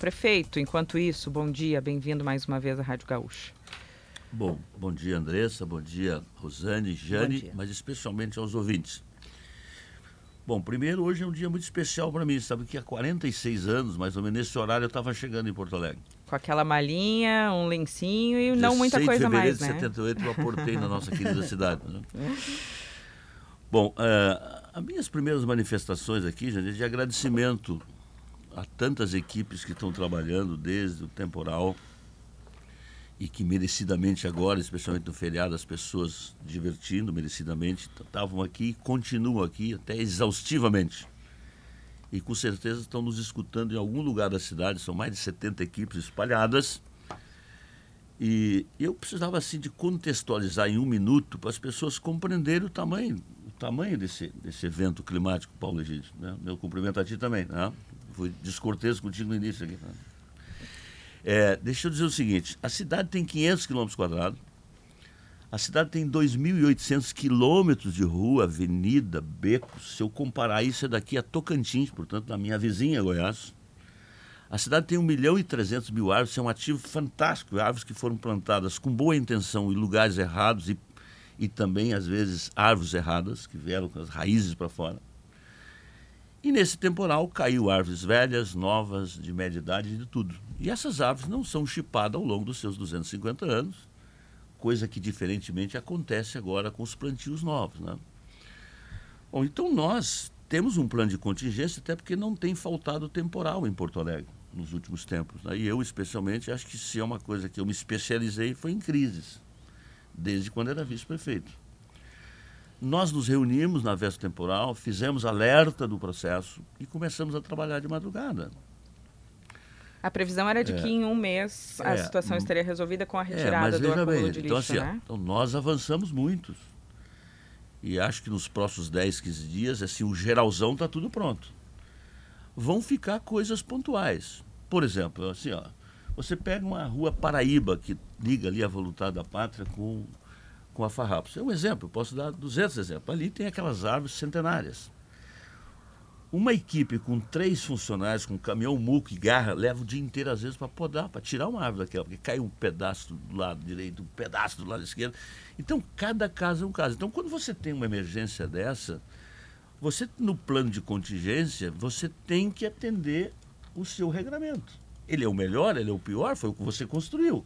Prefeito, enquanto isso, bom dia, bem-vindo mais uma vez à Rádio Gaúcha. Bom, bom dia Andressa, bom dia Rosane, Jane, mas especialmente aos ouvintes. Bom, primeiro, hoje é um dia muito especial para mim, sabe que há 46 anos, mais ou menos nesse horário, eu estava chegando em Porto Alegre. Com aquela malinha, um lencinho e não muita coisa mais, né? de 78 eu aportei na nossa querida cidade. Né? Bom, uh, as minhas primeiras manifestações aqui, gente, é de agradecimento a tantas equipes que estão trabalhando desde o temporal e que merecidamente agora, especialmente no feriado, as pessoas divertindo merecidamente estavam aqui e continuam aqui até exaustivamente. E com certeza estão nos escutando em algum lugar da cidade, são mais de 70 equipes espalhadas. E eu precisava assim de contextualizar em um minuto para as pessoas compreenderem o tamanho, o tamanho desse, desse evento climático, Paulo Egídio. Né? Meu cumprimento a ti também. Né? Fui descortês contigo no início aqui. É, deixa eu dizer o seguinte: a cidade tem 500 quilômetros quadrados, a cidade tem 2.800 quilômetros de rua, avenida, becos. Se eu comparar isso, é daqui a Tocantins, portanto, na minha vizinha Goiás. A cidade tem 1 milhão e 300 mil árvores, é um ativo fantástico. Árvores que foram plantadas com boa intenção em lugares errados e, e também, às vezes, árvores erradas, que vieram com as raízes para fora. E nesse temporal caiu árvores velhas, novas, de média idade, de tudo. E essas árvores não são chipadas ao longo dos seus 250 anos, coisa que diferentemente acontece agora com os plantios novos. Né? Bom, então nós temos um plano de contingência, até porque não tem faltado temporal em Porto Alegre nos últimos tempos. Né? E eu, especialmente, acho que se é uma coisa que eu me especializei foi em crises, desde quando era vice-prefeito. Nós nos reunimos na véspera temporal, fizemos alerta do processo e começamos a trabalhar de madrugada. A previsão era de é, que em um mês a é, situação hum. estaria resolvida com a é, retirada é, do acúmulo bem, de então, lixo, assim, né? Então nós avançamos muito. E acho que nos próximos 10, 15 dias, assim, o geralzão está tudo pronto. Vão ficar coisas pontuais. Por exemplo, assim, ó, você pega uma rua Paraíba que liga ali a Voluntária da Pátria com com a farrapos. É um exemplo, posso dar 200 exemplos. Ali tem aquelas árvores centenárias. Uma equipe com três funcionários, com caminhão, muco e garra, leva o dia inteiro, às vezes, para podar, para tirar uma árvore daquela, porque cai um pedaço do lado direito, um pedaço do lado esquerdo. Então, cada caso é um caso. Então, quando você tem uma emergência dessa, você, no plano de contingência, você tem que atender o seu regramento. Ele é o melhor, ele é o pior, foi o que você construiu.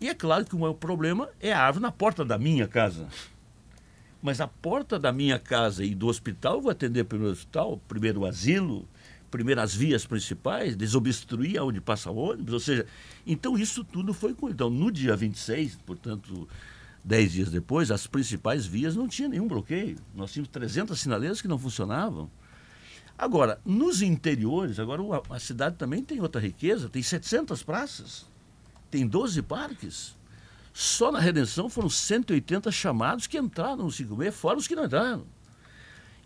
E é claro que o maior problema é a árvore na porta da minha casa. Mas a porta da minha casa e do hospital, eu vou atender primeiro o hospital, primeiro o asilo, primeiro as vias principais, desobstruir onde passa o ônibus, ou seja, então isso tudo foi... Então, no dia 26, portanto, dez dias depois, as principais vias não tinha nenhum bloqueio. Nós tínhamos 300 sinaleiras que não funcionavam. Agora, nos interiores, agora a cidade também tem outra riqueza, tem 700 praças tem 12 parques. Só na Redenção foram 180 chamados que entraram no 56, fora os que não entraram.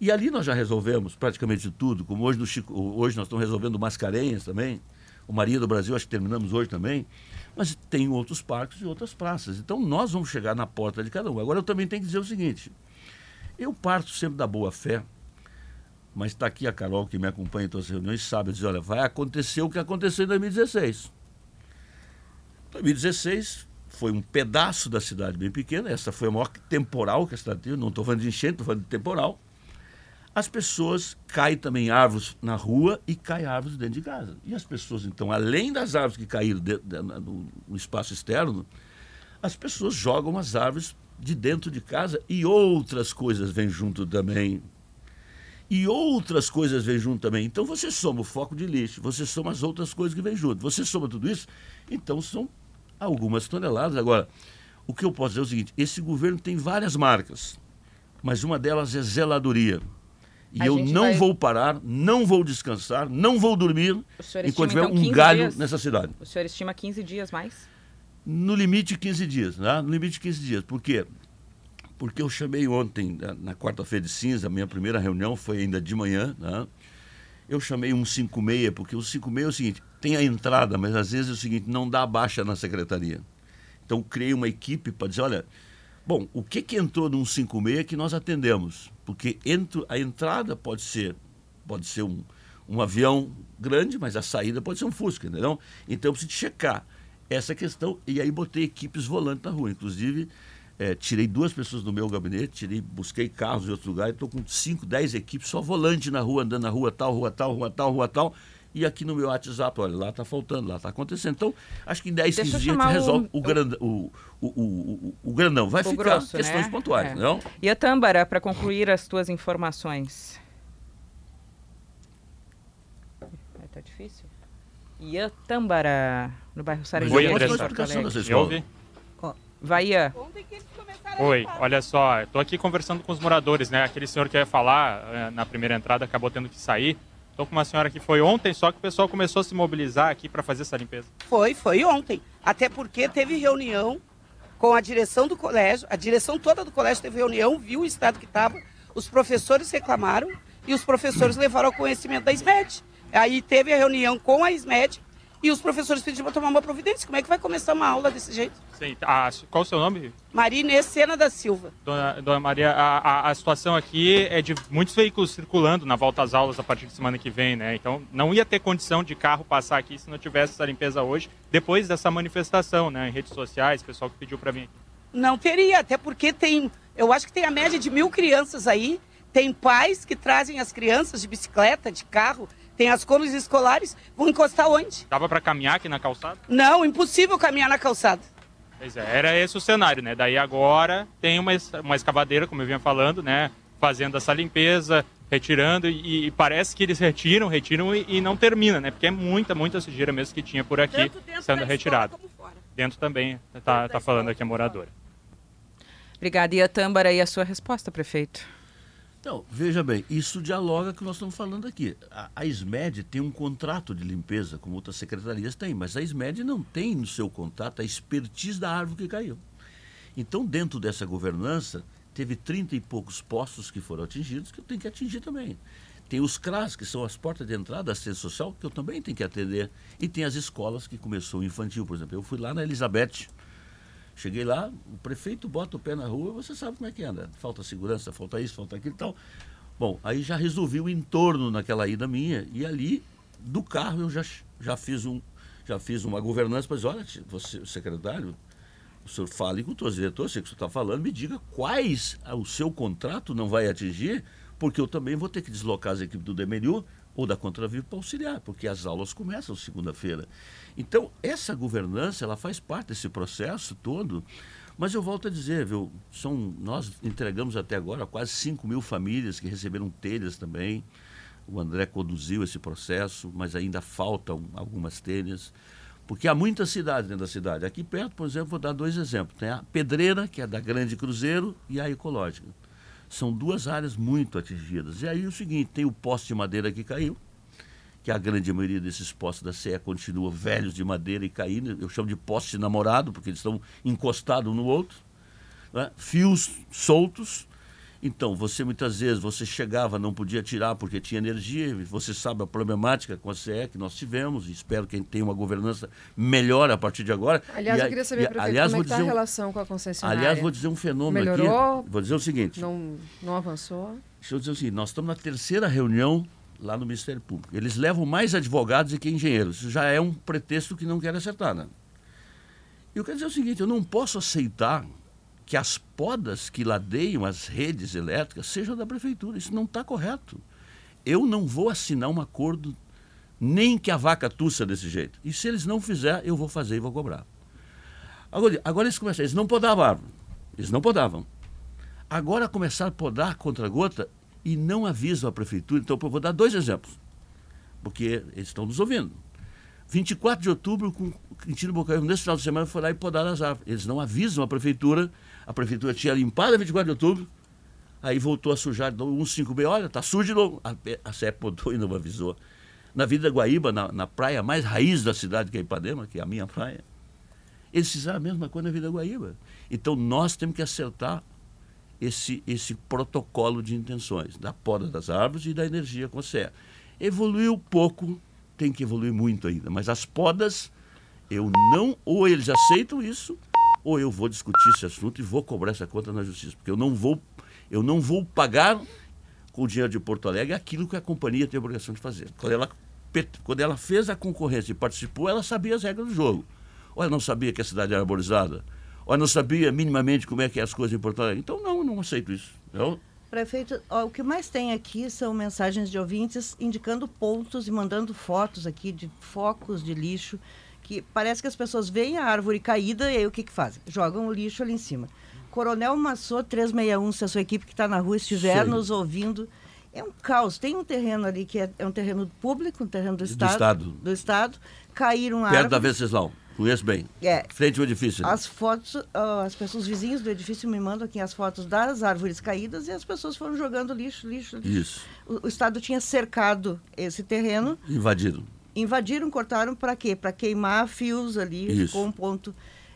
E ali nós já resolvemos praticamente tudo, como hoje, Chico, hoje nós estamos resolvendo Mascarenhas também, o Maria do Brasil, acho que terminamos hoje também, mas tem outros parques e outras praças. Então nós vamos chegar na porta de cada um. Agora eu também tenho que dizer o seguinte: eu parto sempre da boa fé, mas está aqui a Carol que me acompanha em todas as reuniões, sabe dizer: olha, vai acontecer o que aconteceu em 2016. 2016 foi um pedaço da cidade bem pequena, essa foi a maior temporal que a cidade teve, não estou falando de enchente, estou falando de temporal. As pessoas caem também árvores na rua e caem árvores dentro de casa. E as pessoas, então, além das árvores que caíram de, de, no, no espaço externo, as pessoas jogam as árvores de dentro de casa e outras coisas vêm junto também. E outras coisas vêm junto também. Então você soma o foco de lixo, você soma as outras coisas que vêm junto. Você soma tudo isso, então são algumas toneladas. Agora, o que eu posso dizer é o seguinte: esse governo tem várias marcas, mas uma delas é zeladoria. E a eu não vai... vou parar, não vou descansar, não vou dormir enquanto tiver então, um galho dias? nessa cidade. O senhor estima 15 dias mais? No limite 15 dias, né? No limite 15 dias. Por quê? Porque eu chamei ontem, na quarta-feira de cinza, a minha primeira reunião foi ainda de manhã, né? Eu chamei um 56, porque o 56 é o seguinte, tem a entrada, mas às vezes é o seguinte, não dá baixa na secretaria. Então criei uma equipe para dizer, olha, bom, o que, que entrou num 56 que nós atendemos? Porque entro, a entrada pode ser, pode ser um, um avião grande, mas a saída pode ser um Fusca, entendeu? Então eu preciso checar essa questão e aí botei equipes volantes na rua. Inclusive, é, tirei duas pessoas do meu gabinete, tirei, busquei carros em outros lugares, estou com 5, 10 equipes só volante na rua, andando na rua tal, rua tal, rua tal, rua tal. E aqui no meu WhatsApp, olha, lá está faltando, lá está acontecendo. Então, acho que em 10, 15 dias a gente resolve o, o, grand, o, o, o, o, grandão. Vai ficar grosso, questões né? pontuais, é. não? E a Tâmbara, para concluir as tuas informações. Tá difícil. Iatambara, no bairro Saranguejo. Oi, André. Me ouve? Vai, Ian. Oi, olha só, estou aqui conversando com os moradores, né? Aquele senhor que ia falar eh, na primeira entrada acabou tendo que sair. Estou com uma senhora que foi ontem, só que o pessoal começou a se mobilizar aqui para fazer essa limpeza. Foi, foi ontem. Até porque teve reunião com a direção do colégio, a direção toda do colégio teve reunião, viu o estado que estava, os professores reclamaram e os professores levaram ao conhecimento da SMED. Aí teve a reunião com a SMED e os professores pediram para tomar uma providência. Como é que vai começar uma aula desse jeito? Sim. Ah, qual o seu nome? Maria Inês Sena da Silva. Dona, dona Maria, a, a, a, situação aqui é de muitos veículos circulando na volta às aulas a partir de semana que vem, né? Então não ia ter condição de carro passar aqui se não tivesse essa limpeza hoje, depois dessa manifestação, né? Em redes sociais, pessoal que pediu para vir aqui. Não teria, até porque tem, eu acho que tem a média de mil crianças aí, tem pais que trazem as crianças de bicicleta, de carro, tem as comes escolares, vão encostar onde? Dava para caminhar aqui na calçada? Não, impossível caminhar na calçada. Pois é, era esse o cenário, né? Daí agora tem uma, uma escavadeira, como eu vinha falando, né? Fazendo essa limpeza, retirando, e, e parece que eles retiram, retiram e, e, não termina, né? Porque é muita, muita sujeira mesmo que tinha por aqui sendo retirada. Dentro também, tá, tá falando aqui a moradora. Obrigada. E a Tâmbara, e a sua resposta, prefeito? Então, veja bem, isso dialoga com o que nós estamos falando aqui. A, a SMED tem um contrato de limpeza, como outras secretarias têm, mas a SMED não tem no seu contrato a expertise da árvore que caiu. Então, dentro dessa governança, teve 30 e poucos postos que foram atingidos, que eu tenho que atingir também. Tem os CRAS, que são as portas de entrada da assistência social, que eu também tenho que atender. E tem as escolas que começou o infantil, por exemplo. Eu fui lá na Elizabeth, Cheguei lá, o prefeito bota o pé na rua, você sabe como é que anda. Falta segurança, falta isso, falta aquilo e tal. Bom, aí já resolvi o entorno naquela ida minha e ali do carro eu já, já fiz um já fiz uma governança para dizer, olha, você, secretário, o senhor fale com o seu diretor, sei que o senhor está falando, me diga quais o seu contrato não vai atingir, porque eu também vou ter que deslocar as equipes do DMNU ou da Contravivo para auxiliar, porque as aulas começam segunda-feira. Então, essa governança, ela faz parte desse processo todo, mas eu volto a dizer, viu, são, nós entregamos até agora quase 5 mil famílias que receberam telhas também, o André conduziu esse processo, mas ainda faltam algumas telhas, porque há muitas cidades dentro da cidade. Aqui perto, por exemplo, vou dar dois exemplos. Tem a Pedreira, que é da Grande Cruzeiro, e a Ecológica. São duas áreas muito atingidas. E aí o seguinte, tem o poste de madeira que caiu, que a grande maioria desses postes da CE continua velhos de madeira e caindo. Eu chamo de poste namorado, porque eles estão encostados um no outro. Né? Fios soltos. Então, você muitas vezes, você chegava, não podia tirar porque tinha energia. Você sabe a problemática com a CE que nós tivemos. Espero que a gente tenha uma governança melhor a partir de agora. Aliás, e, eu queria saber, e, prefeito, aliás, como é está a relação com a concessionária? Aliás, vou dizer um fenômeno Melhorou, aqui. Vou dizer o seguinte. Não, não avançou? Deixa eu dizer o seguinte, nós estamos na terceira reunião lá no Ministério Público. Eles levam mais advogados do que engenheiros. Isso já é um pretexto que não quer acertar, né? Eu quero dizer o seguinte, eu não posso aceitar que as podas que ladeiam as redes elétricas sejam da prefeitura. Isso não está correto. Eu não vou assinar um acordo nem que a vaca tussa desse jeito. E se eles não fizerem, eu vou fazer e vou cobrar. Agora, agora eles começaram, eles não podavam árvore. Eles não podavam. Agora começaram a podar contra gota e não avisam a prefeitura. Então, eu vou dar dois exemplos, porque eles estão nos ouvindo. 24 de outubro, com Quintino Bocaiúva, nesse final de semana, foi lá e podaram as árvores. Eles não avisam a prefeitura, a prefeitura tinha limpado a 24 de outubro, aí voltou a sujar de novo, 155B, olha, está sujo de novo. A, a podou e não avisou. Na Vida Guaíba, na, na praia mais raiz da cidade, que é Ipanema, que é a minha praia, eles fizeram a mesma coisa na Vida Guaíba. Então, nós temos que acertar esse, esse protocolo de intenções da poda das árvores e da energia com serra. Evoluiu pouco, tem que evoluir muito ainda, mas as podas, eu não, ou eles aceitam isso, ou eu vou discutir esse assunto e vou cobrar essa conta na justiça, porque eu não vou, eu não vou pagar com o dinheiro de Porto Alegre aquilo que a companhia tem a obrigação de fazer. Quando ela, quando ela fez a concorrência e participou, ela sabia as regras do jogo. Ela não sabia que a cidade era arborizada, ela não sabia minimamente como é que é as coisas em Porto Alegre. Então, não, não aceito isso. Prefeito, ó, o que mais tem aqui são mensagens de ouvintes indicando pontos e mandando fotos aqui de focos de lixo, que parece que as pessoas veem a árvore caída e aí o que, que fazem? Jogam o lixo ali em cima. Coronel Massô 361, se a sua equipe que está na rua estiver nos ouvindo, é um caos. Tem um terreno ali que é, é um terreno público, um terreno do Estado. Do Estado. Do estado caíram Perto árvores. da Venceslau. Conheço bem. É. Frente ao edifício. As fotos, uh, as pessoas vizinhos do edifício me mandam aqui as fotos das árvores caídas e as pessoas foram jogando lixo, lixo, lixo. Isso. O, o Estado tinha cercado esse terreno. Invadiram. Invadiram, cortaram para quê? Para queimar fios ali, Isso. ficou um ponto.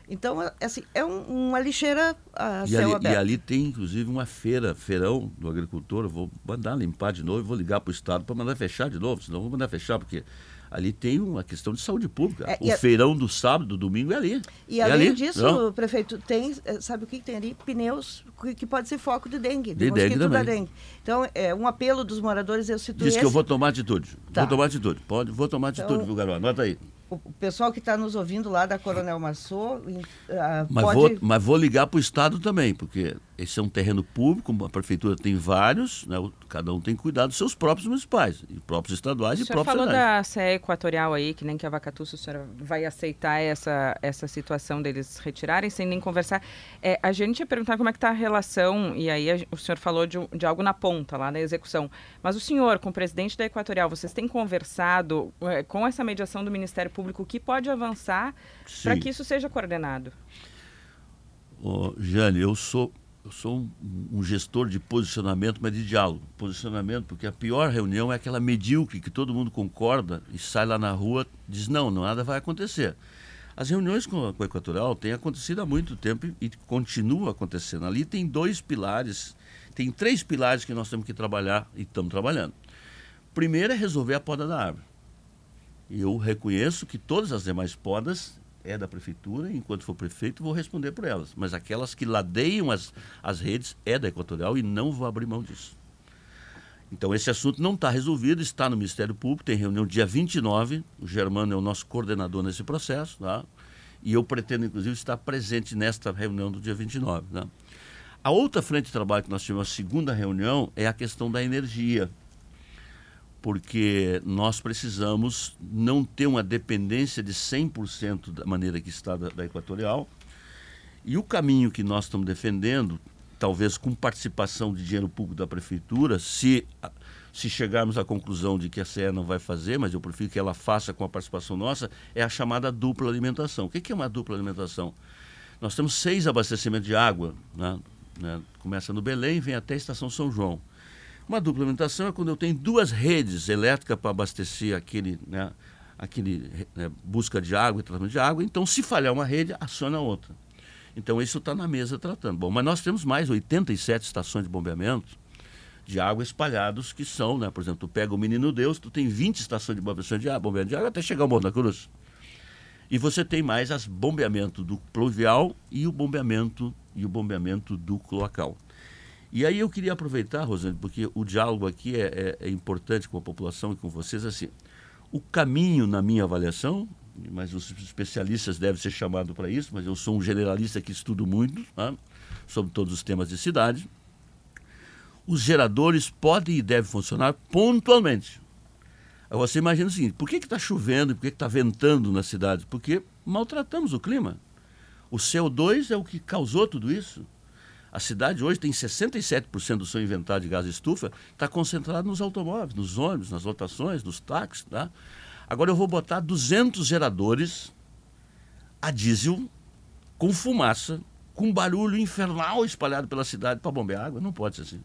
Então, é, assim, é um, uma lixeira a e céu ali, aberto. E ali tem, inclusive, uma feira, feirão do agricultor. Eu vou mandar limpar de novo, vou ligar para o Estado para mandar fechar de novo, senão vou mandar fechar, porque ali tem uma questão de saúde pública. É, o a... feirão do sábado, do domingo é ali. E é além ali, disso, não? prefeito, tem, é, sabe o que tem ali? Pneus que, que pode ser foco de dengue, de, de dengue também. da dengue. Então, é um apelo dos moradores, eu cito Diz esse. que eu vou tomar atitude. Tá. Vou tomar atitude. Pode, vou tomar atitude, então, viu, garoto? Anota aí o pessoal que está nos ouvindo lá da Coronel Massô. Uh, mas, pode... vou, mas vou ligar para o Estado também, porque esse é um terreno público, a prefeitura tem vários, né, cada um tem que cuidar dos seus próprios municipais, e próprios estaduais e próprios falou da CE Equatorial aí, que nem que a Vacatuça, o senhor vai aceitar essa, essa situação deles retirarem sem nem conversar. É, a gente ia perguntar como é que está a relação, e aí a, o senhor falou de, de algo na ponta, lá na execução, mas o senhor, com o presidente da Equatorial, vocês têm conversado é, com essa mediação do Ministério Público, o que pode avançar para que isso seja coordenado? Oh, Jane, eu sou eu sou um, um, gestor de posicionamento, mas de diálogo. Posicionamento, porque a pior reunião é aquela medíocre que todo mundo concorda e sai lá na rua diz: não, nada vai acontecer. As reuniões com, com a Equatorial têm acontecido há muito tempo e, e continuam acontecendo. Ali tem dois pilares, tem três pilares que nós temos que trabalhar e estamos trabalhando. Primeiro é resolver a poda da árvore. Eu reconheço que todas as demais podas é da prefeitura, enquanto for prefeito, vou responder por elas. Mas aquelas que ladeiam as, as redes é da Equatorial e não vou abrir mão disso. Então, esse assunto não está resolvido, está no Ministério Público, tem reunião dia 29, o Germano é o nosso coordenador nesse processo, tá? e eu pretendo, inclusive, estar presente nesta reunião do dia 29. Tá? A outra frente de trabalho que nós tivemos, a segunda reunião, é a questão da energia porque nós precisamos não ter uma dependência de 100% da maneira que está da, da Equatorial. E o caminho que nós estamos defendendo, talvez com participação de dinheiro público da prefeitura, se, se chegarmos à conclusão de que a CE não vai fazer, mas eu prefiro que ela faça com a participação nossa, é a chamada dupla alimentação. O que é uma dupla alimentação? Nós temos seis abastecimentos de água, né? Né? começa no Belém, vem até a Estação São João. Uma dupla alimentação é quando eu tenho duas redes elétricas para abastecer aquele, né, aquele né, busca de água e tratamento de água. Então, se falhar uma rede, aciona a outra. Então, isso está na mesa tratando. Bom, mas nós temos mais 87 estações de bombeamento de água espalhados que são, né? Por exemplo, tu pega o Menino Deus, tu tem 20 estações de bombeamento de água, bombeamento de água até chegar ao Monte da Cruz. E você tem mais as bombeamento do pluvial e o bombeamento e o bombeamento do cloacal. E aí eu queria aproveitar, Rosane, porque o diálogo aqui é, é, é, importante com a população e com vocês, assim, o caminho, na minha avaliação, mas os especialistas devem ser chamados para isso, mas eu sou um generalista que estudo muito tá? sobre todos os temas de cidade. Os geradores podem e devem funcionar pontualmente. Você imagina o seguinte: por que está chovendo por que está ventando na cidade? Porque maltratamos o clima. O CO2 é o que causou tudo isso. A cidade hoje tem 67% do seu inventário de gás estufa, está concentrado nos automóveis, nos ônibus, nas lotações, nos táxis. Tá? Agora eu vou botar 200 geradores a diesel com fumaça, com barulho infernal espalhado pela cidade para bombear água. Não pode ser assim.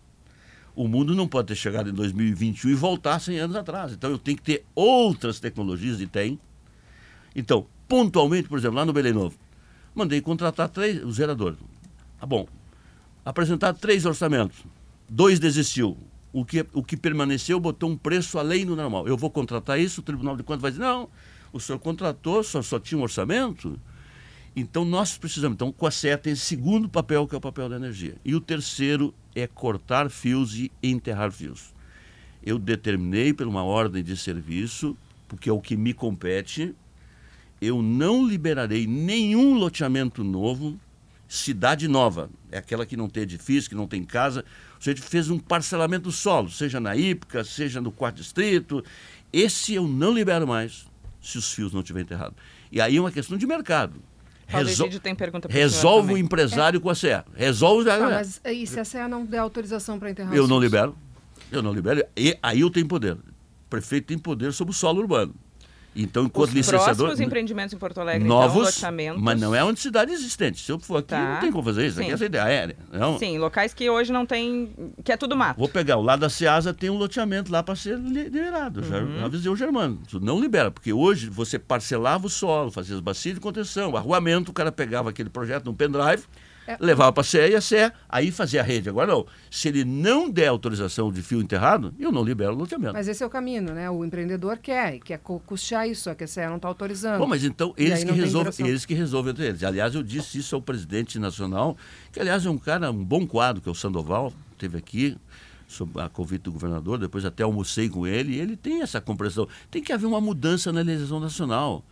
O mundo não pode ter chegado em 2021 e voltar 100 anos atrás. Então eu tenho que ter outras tecnologias e tem. Então, pontualmente, por exemplo, lá no Belém Novo, mandei contratar três, os geradores. Ah, bom, apresentaram três orçamentos. Dois desistiu. O que, o que permaneceu botou um preço além do normal. Eu vou contratar isso, o Tribunal de Contas vai dizer, não, o senhor contratou, só, só tinha um orçamento. Então nós precisamos. Então, o COACEA tem esse segundo papel, que é o papel da energia. E o terceiro é cortar fios e enterrar fios. Eu determinei por uma ordem de serviço, porque é o que me compete, eu não liberarei nenhum loteamento novo, cidade nova, é aquela que não tem edifício, que não tem casa. O gente fez um parcelamento do solo, seja na Ípica, seja no quarto distrito. Esse eu não libero mais, se os fios não estiverem enterrados. E aí é uma questão de mercado. Resol... tem pergunta Resolve o empresário é. com a CE. Resolve. Ah, mas e se a CE não der autorização para enterrar Eu não libero. Eu não libero. E aí eu tenho poder. O prefeito tem poder sobre o solo urbano. Então, enquanto Os licenciador. próximos empreendimentos em Porto Alegre, novos, então. Mas não é uma cidade existente. Se eu for aqui, tá. não tem como fazer isso. Sim. Aqui é essa ideia aérea. Não. Sim, locais que hoje não tem. que é tudo mato. Vou pegar o lado da Ceasa, tem um loteamento lá para ser liberado. Uhum. Já avisei o Germano. Não libera, porque hoje você parcelava o solo, fazia as bacias de contenção, arruamento, o cara pegava aquele projeto num pendrive é. Levava para a CE e a CE aí fazia a rede. Agora não. Se ele não der autorização de fio enterrado, eu não libero o loteamento. Mas esse é o caminho, né? O empreendedor quer, quer custear isso, só que a CE não está autorizando. Bom, mas então eles que, resolvem, eles que resolvem entre eles. Aliás, eu disse isso ao presidente nacional, que aliás é um cara, um bom quadro, que é o Sandoval, teve aqui sob a convite do governador, depois até almocei com ele, e ele tem essa compreensão. Tem que haver uma mudança na legislação nacional.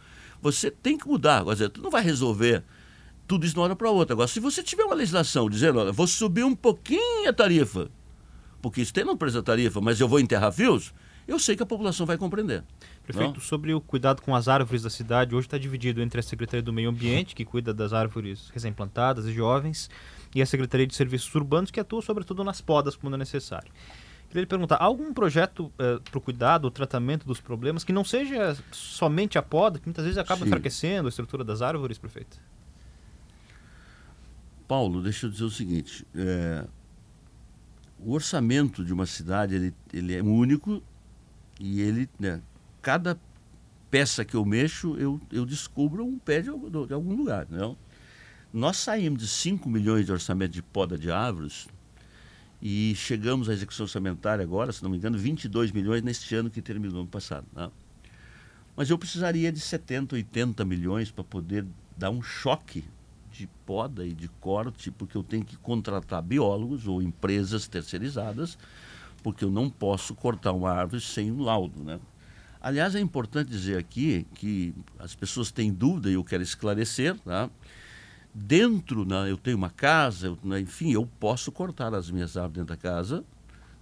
Você tem que mudar. Quer dizer, tu não vai resolver tudo isso de uma hora para outra. Agora, se você tiver uma legislação dizendo, olha, vou subir um pouquinho a tarifa, porque isso tem no preço da tarifa, mas eu vou enterrar fios, eu sei que a população vai compreender. Prefeito, não? sobre o cuidado com as árvores da cidade, hoje está dividido entre a Secretaria do Meio Ambiente, que cuida das árvores recém-plantadas e jovens, e a Secretaria de Serviços Urbanos, que atua sobretudo nas podas, quando é necessário. Queria lhe perguntar, há algum projeto eh, para o cuidado, o tratamento dos problemas, que não seja somente a poda, que muitas vezes acaba Sim. enfraquecendo a estrutura das árvores, prefeito? Paulo, deixa eu dizer o seguinte: é, o orçamento de uma cidade ele, ele é único e ele, né, cada peça que eu mexo, eu, eu descubro um pé de, de algum lugar. Não? Nós saímos de 5 milhões de orçamento de poda de árvores e chegamos à execução orçamentária agora, se não me engano, 22 milhões neste ano que terminou no passado. Não? Mas eu precisaria de 70, 80 milhões para poder dar um choque de poda e de corte, porque eu tenho que contratar biólogos ou empresas terceirizadas, porque eu não posso cortar uma árvore sem um laudo, né? Aliás, é importante dizer aqui que as pessoas têm dúvida e eu quero esclarecer, tá? Dentro, né, eu tenho uma casa, eu, né, enfim, eu posso cortar as minhas árvores dentro da casa,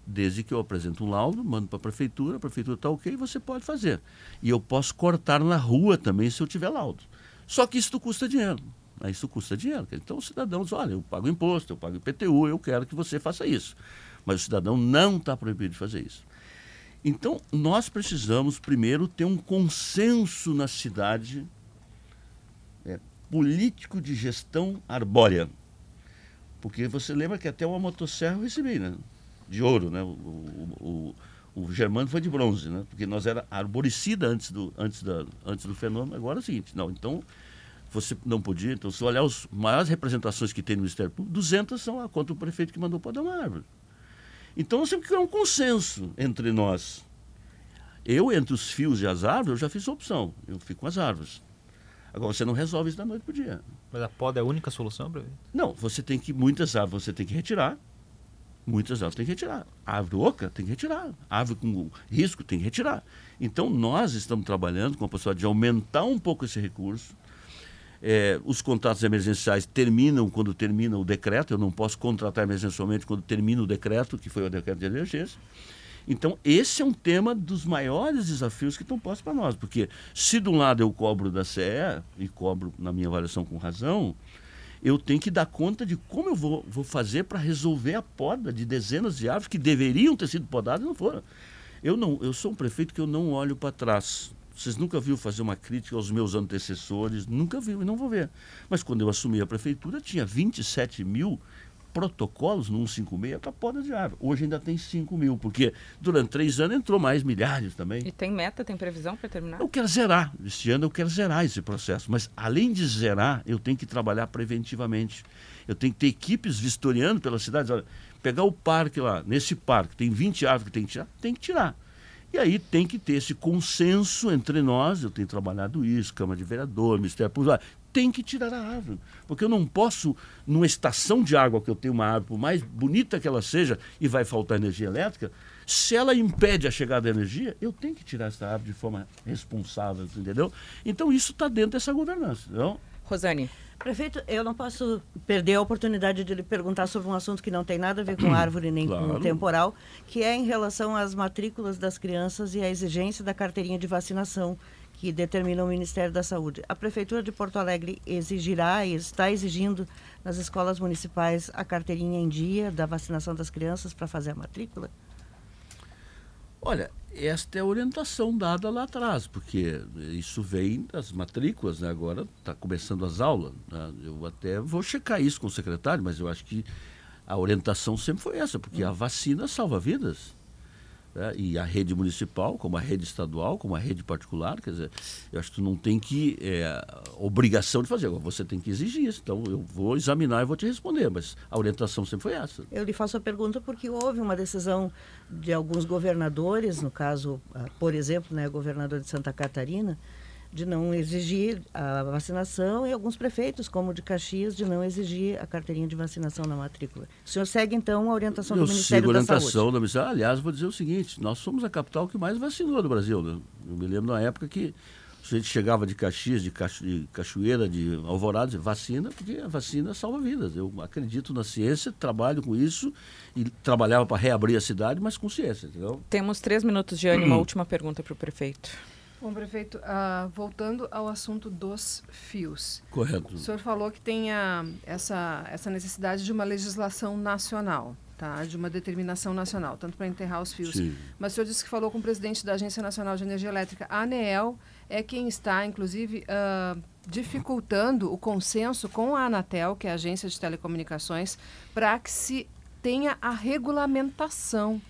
desde que eu apresente um laudo, mando para a prefeitura, a prefeitura está ok, você pode fazer. E eu posso cortar na rua também se eu tiver laudo. Só que isso custa dinheiro. Isso custa dinheiro. Então o cidadão diz, olha, eu pago imposto, eu pago IPTU, eu quero que você faça isso. Mas o cidadão não está proibido de fazer isso. Então, nós precisamos, primeiro, ter um consenso na cidade é, político de gestão arbórea. Porque você lembra que até uma motosserra eu recebi, né? De ouro, né? O, o, o, o Germano foi de bronze, né? Porque nós era arboricida antes do, antes, da, antes do fenômeno. Agora é o seguinte, não, então você não podia. Então, se olhar as maiores representações que tem no Ministério Público, 200 são contra o prefeito que mandou podar uma árvore. Então, nós temos que criar um consenso entre nós. Eu, entre os fios e as árvores, eu já fiz a opção. Eu fico com as árvores. Agora, você não resolve isso da noite para o dia. Mas a poda é a única solução, prefeito? Não, você tem que, muitas árvores você tem que retirar. Muitas árvores tem que retirar. A árvore oca tem que retirar. A árvore com risco tem que retirar. Então, nós estamos trabalhando com a possibilidade de aumentar um pouco esse recurso é, os contratos emergenciais terminam quando termina o decreto, eu não posso contratar emergencialmente quando termina o decreto, que foi o decreto de emergência. Então, esse é um tema dos maiores desafios que estão postos para nós, porque se de um lado eu cobro da CE, e cobro na minha avaliação com razão, eu tenho que dar conta de como eu vou, vou fazer para resolver a poda de dezenas de árvores que deveriam ter sido podadas e não foram. Eu, não, eu sou um prefeito que eu não olho para trás. Vocês nunca viram fazer uma crítica aos meus antecessores, nunca viu e não vou ver. Mas quando eu assumi a prefeitura, tinha 27 mil protocolos no 156 para poda de árvore. Hoje ainda tem 5 mil, porque durante três anos entrou mais milhares também. E tem meta, tem previsão para terminar? Eu quero zerar. Este ano eu quero zerar esse processo. Mas além de zerar, eu tenho que trabalhar preventivamente. Eu tenho que ter equipes vistoriando pelas cidades. Olha, pegar o parque lá, nesse parque, tem 20 árvores que tem que tirar, tem que tirar. E aí tem que ter esse consenso entre nós, eu tenho trabalhado isso, Câmara de Vereador, Ministério Público, tem que tirar a árvore. Porque eu não posso, numa estação de água que eu tenho uma árvore, por mais bonita que ela seja, e vai faltar energia elétrica, se ela impede a chegada da energia, eu tenho que tirar essa árvore de forma responsável, entendeu? Então isso está dentro dessa governança. Entendeu? Rosane. Prefeito, eu não posso perder a oportunidade de lhe perguntar sobre um assunto que não tem nada a ver com árvore nem Claro. com temporal, que é em relação às matrículas das crianças e à exigência da carteirinha de vacinação que determina o Ministério da Saúde. A Prefeitura de Porto Alegre exigirá e está exigindo nas escolas municipais a carteirinha em dia da vacinação das crianças para fazer a matrícula? Olha, esta é a orientação dada lá atrás, porque isso vem das matrículas, né? agora está começando as aulas. né? Eu até vou checar isso com o secretário, mas eu acho que a orientação sempre foi essa, porque a vacina salva vidas. Né? E a rede municipal, como a rede estadual, como a rede particular, quer dizer, eu acho que tu não tem que é, obrigação de fazer, você tem que exigir isso. Então eu vou examinar e vou te responder, mas a orientação sempre foi essa. Eu lhe faço a pergunta porque houve uma decisão de alguns governadores, no caso, ah, por exemplo, né, governador de Santa Catarina, de não exigir a vacinação e alguns prefeitos, como o de Caxias, de não exigir a carteirinha de vacinação na matrícula. O senhor segue, então, a orientação Eu do Ministério sigo a da orientação Saúde? da Ministério. Aliás, vou dizer o seguinte: nós somos a capital que mais vacinou do Brasil. Né? Eu me lembro na época que a gente chegava de Caxias, de, Cacho- de Cachoeira, de Alvorada, dizia, vacina, porque a vacina salva vidas. Eu acredito na ciência, trabalho com isso e trabalhava para reabrir a cidade, mas com ciência, entendeu? Temos três minutos de ânimo. Uma última pergunta para o prefeito. Bom, prefeito, ah, voltando ao assunto dos fios. Correto. O senhor falou que tem a- essa, essa necessidade de uma legislação nacional, tá? de uma determinação nacional, tanto para enterrar os fios. Sim. Mas o senhor disse que falou com o presidente da Agência Nacional de Energia Elétrica. A ANEEL é quem está, inclusive, ah, dificultando o consenso com a Anatel, que é a Agência de Telecomunicações, para que se tenha a regulamentação.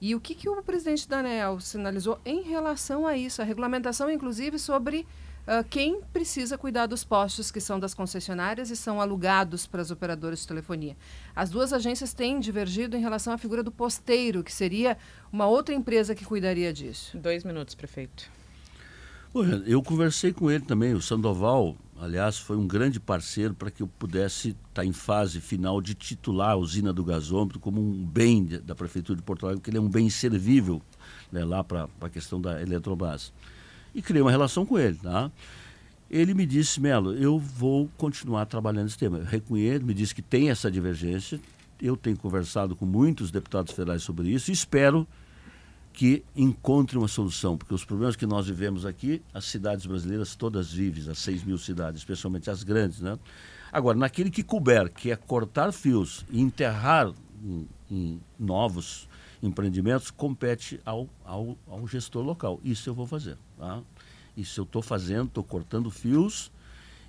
E o que, que o presidente da ANEEL sinalizou em relação a isso? A regulamentação, inclusive, sobre ah, quem precisa cuidar dos postos que são das concessionárias e são alugados para as operadoras de telefonia. As duas agências têm divergido em relação à figura do posteiro, que seria uma outra empresa que cuidaria disso. Dois minutos, prefeito. Eu conversei com ele também, o Sandoval, aliás, foi um grande parceiro para que eu pudesse estar em fase final de titular a usina do gasômetro como um bem da Prefeitura de Porto Alegre, porque ele é um bem servível né, lá para a questão da Eletrobras. E criei uma relação com ele, tá? Ele me disse, Melo, eu vou continuar trabalhando nesse tema. Eu reconheço, me disse que tem essa divergência. Eu tenho conversado com muitos deputados federais sobre isso e espero que encontre uma solução, porque os problemas que nós vivemos aqui, as cidades brasileiras todas vivem, as 6 mil cidades, especialmente as grandes, né? Agora, naquele que couber, que é cortar fios e enterrar em, em novos empreendimentos, compete ao, ao, ao gestor local. Isso eu vou fazer, tá? Isso eu estou fazendo, estou cortando fios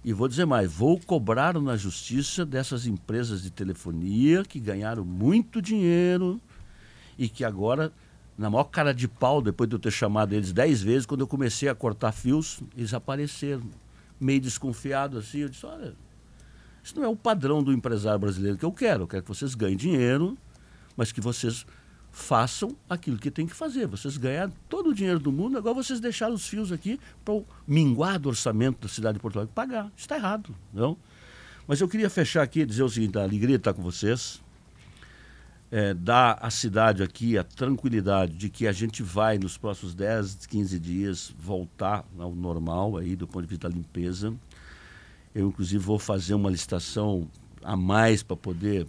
e vou dizer mais, vou cobrar na justiça dessas empresas de telefonia que ganharam muito dinheiro e que agora, na maior cara de pau, depois de eu ter chamado eles dez vezes, quando eu comecei a cortar fios, eles apareceram, meio desconfiados assim. Eu disse: olha, isso não é o padrão do empresário brasileiro que eu quero. Eu quero que vocês ganhem dinheiro, mas que vocês façam aquilo que tem que fazer. Vocês ganharam todo o dinheiro do mundo, agora vocês deixaram os fios aqui para o minguado orçamento da cidade de Porto Alegre pagar. Isso está errado, não? Mas eu queria fechar aqui e dizer o seguinte: a alegria de estar com vocês é, dar à cidade aqui a tranquilidade de que a gente vai, nos próximos 10, 15 dias, voltar ao normal aí do ponto de vista da limpeza. Eu, inclusive, vou fazer uma licitação a mais para poder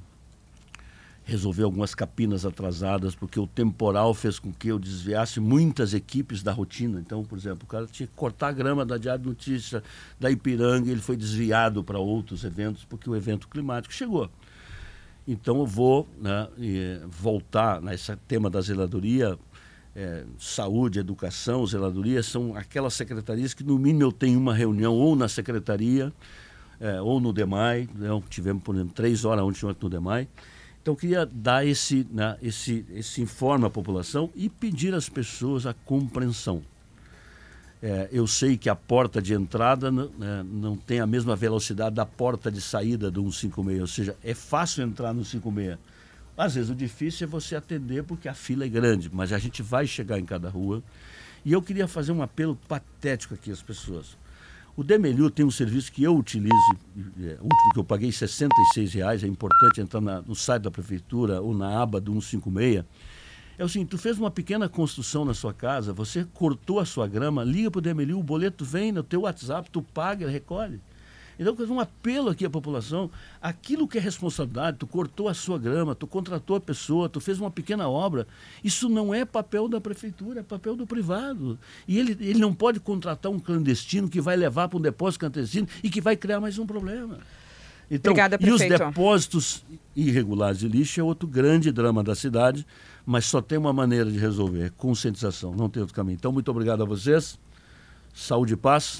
resolver algumas capinas atrasadas, porque o temporal fez com que eu desviasse muitas equipes da rotina. Então, por exemplo, o cara tinha que cortar a grama da Diário Notícia, da Ipiranga, ele foi desviado para outros eventos, porque o evento climático chegou. Então eu vou né, e, voltar nesse tema da zeladoria, é, saúde, educação, zeladoria, são aquelas secretarias que no mínimo eu tenho uma reunião ou na secretaria é, ou no DEMAI, né, tivemos, por exemplo, três horas ontem no DEMAI. Então eu queria dar esse, né, esse, esse informe à população e pedir às pessoas a compreensão. É, eu sei que a porta de entrada né, não tem a mesma velocidade da porta de saída do 156, ou seja, é fácil entrar no 156. Às vezes o difícil é você atender porque a fila é grande, mas a gente vai chegar em cada rua. E eu queria fazer um apelo patético aqui às pessoas. O Demeliu tem um serviço que eu utilizo, é, último que eu paguei 66 reais, é importante entrar na, no site da prefeitura ou na aba do 156. É o seguinte, tu fez uma pequena construção na sua casa, você cortou a sua grama, liga para o Demeliu, o boleto vem no teu WhatsApp, tu paga, recolhe. Então, um apelo aqui à população, aquilo que é responsabilidade, tu cortou a sua grama, tu contratou a pessoa, tu fez uma pequena obra, isso não é papel da prefeitura, é papel do privado. E ele, ele não pode contratar um clandestino que vai levar para um depósito clandestino e que vai criar mais um problema. Então, Obrigada, e os prefeito. depósitos irregulares de lixo é outro grande drama da cidade, mas só tem uma maneira de resolver, conscientização, não tem outro caminho. Então, muito obrigado a vocês, saúde e paz.